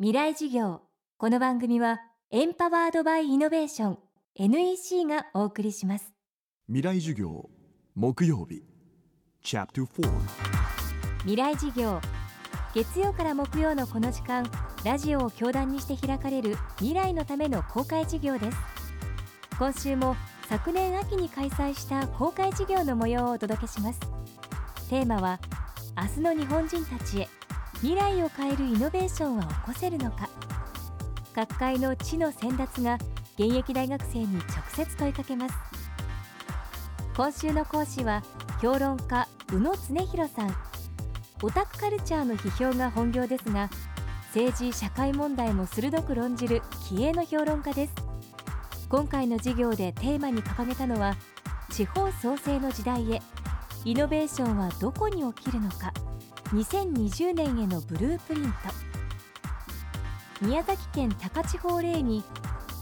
未来事業。この番組はエンパワードバイイノベーション NEC がお送りします。未来授業木曜日。チャプター未来事業。月曜から木曜のこの時間ラジオを教壇にして開かれる未来のための公開事業です。今週も昨年秋に開催した公開事業の模様をお届けします。テーマは明日の日本人たちへ未来を変えるイノベーションは起こせるのか。各界の知の先達が現役大学生に直接問いかけます。今週の講師は評論家宇野恒弘さん。オタクカルチャーの批評が本業ですが政治社会問題も鋭く論じる気鋭の評論家です。今回の授業でテーマに掲げたのは地方創生の時代へイノベーションはどこに起きるのか。2020年へのブループリント。宮崎県高千穂を例に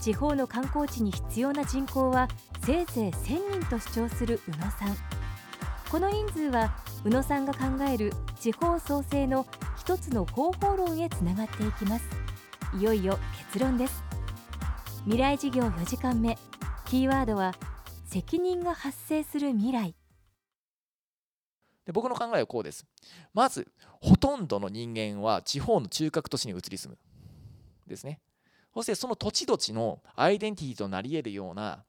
地方の観光地に必要な人口はせいぜい1000人と主張する宇野さん。この人数は宇野さんが考える地方創生の一つの方法論へつながっていきます。いよいよ結論です。未来事業4時間目。キーワードは責任が発生する未来。で僕の考えはこうです。まずほとんどの人間は地方の中核都市に移り住む。ですね。そしてその土地土地のアイデンティティとなり得るような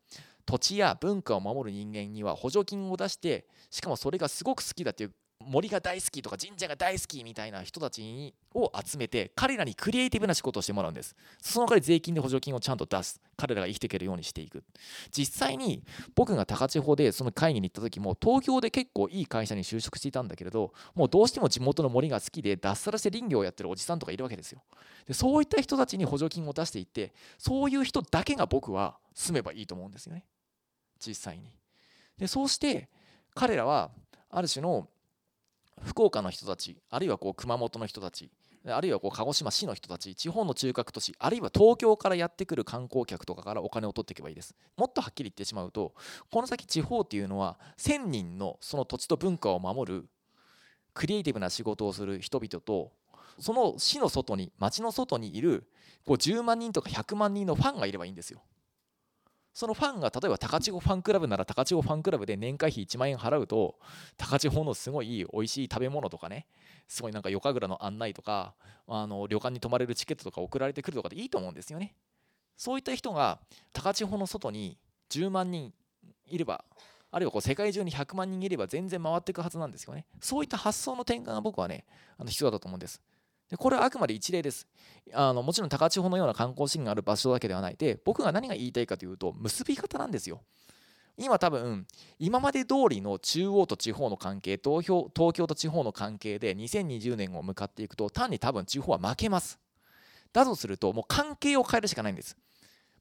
土地や文化を守る人間には補助金を出してしかもそれがすごく好きだという森が大好きとか神社が大好きみたいな人たちを集めて彼らにクリエイティブな仕事をしてもらうんです。その代わり税金で補助金をちゃんと出す。彼らが生きていけるようにしていく。実際に僕が高千穂でその会議に行った時も東京で結構いい会社に就職していたんだけれどもうどうしても地元の森が好きで脱サラして林業をやってるおじさんとかいるわけですよ。でそういった人たちに補助金を出していってそういう人だけが僕は住めばいいと思うんですよね。実際に。でそうして彼らはある種の福岡の人たちあるいはこう熊本の人たちあるいはこう鹿児島市の人たち地方の中核都市あるいは東京からやってくる観光客とかからお金を取っていけばいいです。もっとはっきり言ってしまうとこの先地方っていうのは1000人のその土地と文化を守るクリエイティブな仕事をする人々とその市の外に町の外にいるこう10万人とか100万人のファンがいればいいんですよ。そのファンが例えば高千穂ファンクラブなら高千穂ファンクラブで年会費1万円払うと高千穂のすごい美味しい食べ物とかねすごいなんか夜神楽の案内とかあの旅館に泊まれるチケットとか送られてくるとかでいいと思うんですよね。そういった人が高千穂の外に10万人いればあるいはこう世界中に100万人いれば全然回っていくはずなんですよね。そういった発想の転換が僕はねあの必要だと思うんです。でこれはあくまで一例です。あのもちろん高千穂のような観光資源がある場所だけではない。で僕が何が言いたいかというと結び方なんですよ。今多分今まで通りの中央と地方の関係東京東京と地方の関係で2020年を向かっていくと単に多分地方は負けます。だとするともう関係を変えるしかないんです。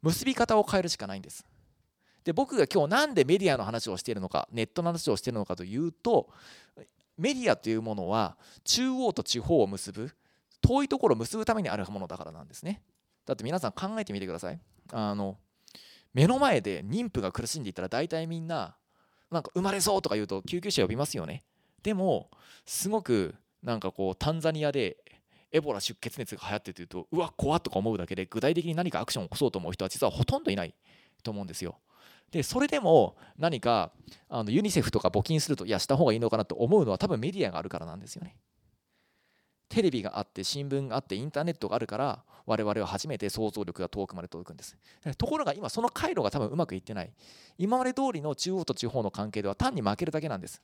結び方を変えるしかないんです。で僕が今日なんでメディアの話をしているのかネットの話をしているのかというとメディアというものは中央と地方を結ぶ。遠いところを結ぶためにあるものだからなんですね。だって皆さん考えてみてください。あの目の前で妊婦が苦しんでいたら大体みんななんか生まれそうとか言うと救急車呼びますよね。でもすごくなんかこうタンザニアでエボラ出血熱が流行ってるというとうわ怖っとか思うだけで具体的に何かアクションを起こそうと思う人は実はほとんどいないと思うんですよ。でそれでも何かあのユニセフとか募金するといやした方がいいのかなと思うのは多分メディアがあるからなんですよね。テレビがあって新聞があってインターネットがあるから我々は初めて想像力が遠くまで届くんです。ところが今その回路が多分うまくいってない。今まで通りの中央と地方の関係では単に負けるだけなんです。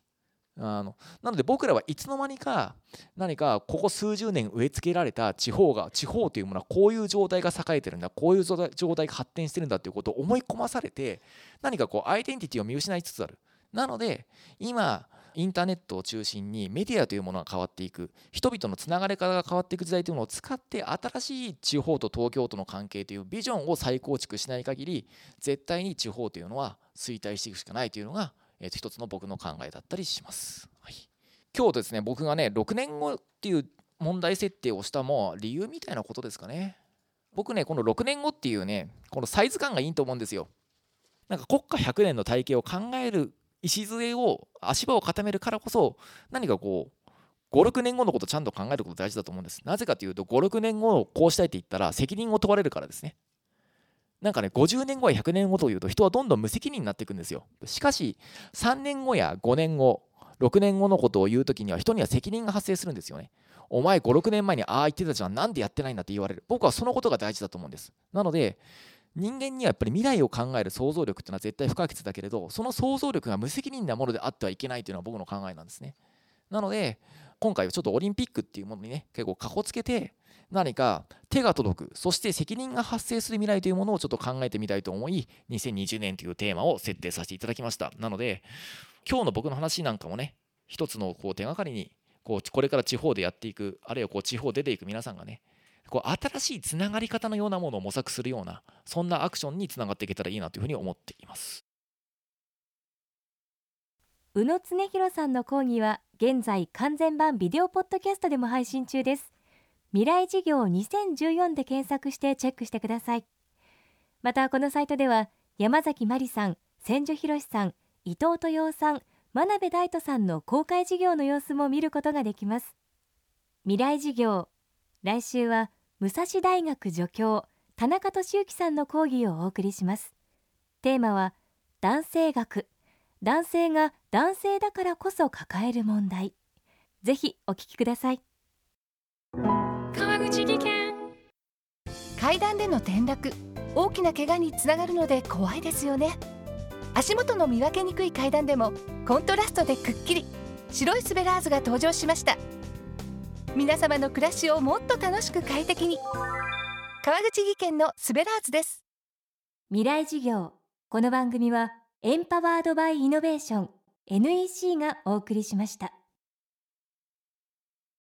あのなので僕らはいつの間にか何かここ数十年植え付けられた地方が地方というものはこういう状態が栄えてるんだこういう状態が発展してるんだということを思い込まされて何かこうアイデンティティを見失いつつある。なので今インターネットを中心にメディアというものが変わっていく人々のつながれ方が変わっていく時代というものを使って新しい地方と東京との関係というビジョンを再構築しない限り絶対に地方というのは衰退していくしかないというのが、えー、と一つの僕の考えだったりします。はい、今日ですね僕がね6年後っていう問題設定をしたも理由みたいなことですかね。僕ねこの6年後っていうねこのサイズ感がいいと思うんですよ。なんか国家100年の体系を考える礎を足場を固めるからこそ何かこう56年後のことちゃんと考えること大事だと思うんですなぜかというと56年後をこうしたいって言ったら責任を問われるからですねなんかね50年後や100年後というと人はどんどん無責任になっていくんですよしかし3年後や5年後6年後のことを言うときには人には責任が発生するんですよねお前5、6年前にああ言ってたじゃん、なんでやってないんだって言われる。僕はそのことが大事だと思うんです。なので、人間にはやっぱり未来を考える想像力っていうのは絶対不可欠だけれど、その想像力が無責任なものであってはいけないというのは僕の考えなんですね。なので、今回はちょっとオリンピックっていうものにね、結構かこつけて、何か手が届く、そして責任が発生する未来というものをちょっと考えてみたいと思い、2020年というテーマを設定させていただきました。なので、今日の僕の話なんかもね、一つのこう手がかりにこうこれから地方でやっていくあるいはこう地方出ていく皆さんがねこう新しいつながり方のようなものを模索するようなそんなアクションにつながっていけたらいいなというふうに思っています。宇野恒弘さんの講義は現在完全版ビデオポッドキャストでも配信中です。未来事業2014で検索してチェックしてください。またこのサイトでは山崎真理さん千住博さん伊藤豊夫さん真鍋大斗さんの公開授業の様子も見ることができます。未来授業来週は武蔵大学助教田中俊之さんの講義をお送りします。テーマは男性学。男性が男性だからこそ抱える問題。ぜひお聞きください。川口技研。階段での転落。大きな怪我につながるので怖いですよね。足元の見分けにくい階段でもコントラストでくっきり。白いスベラーズが登場しました皆様の暮らしをもっと楽しく快適に。川口技研のスベラーズです。未来事業。この番組はエンパワードバイイノベーション NEC がお送りしました。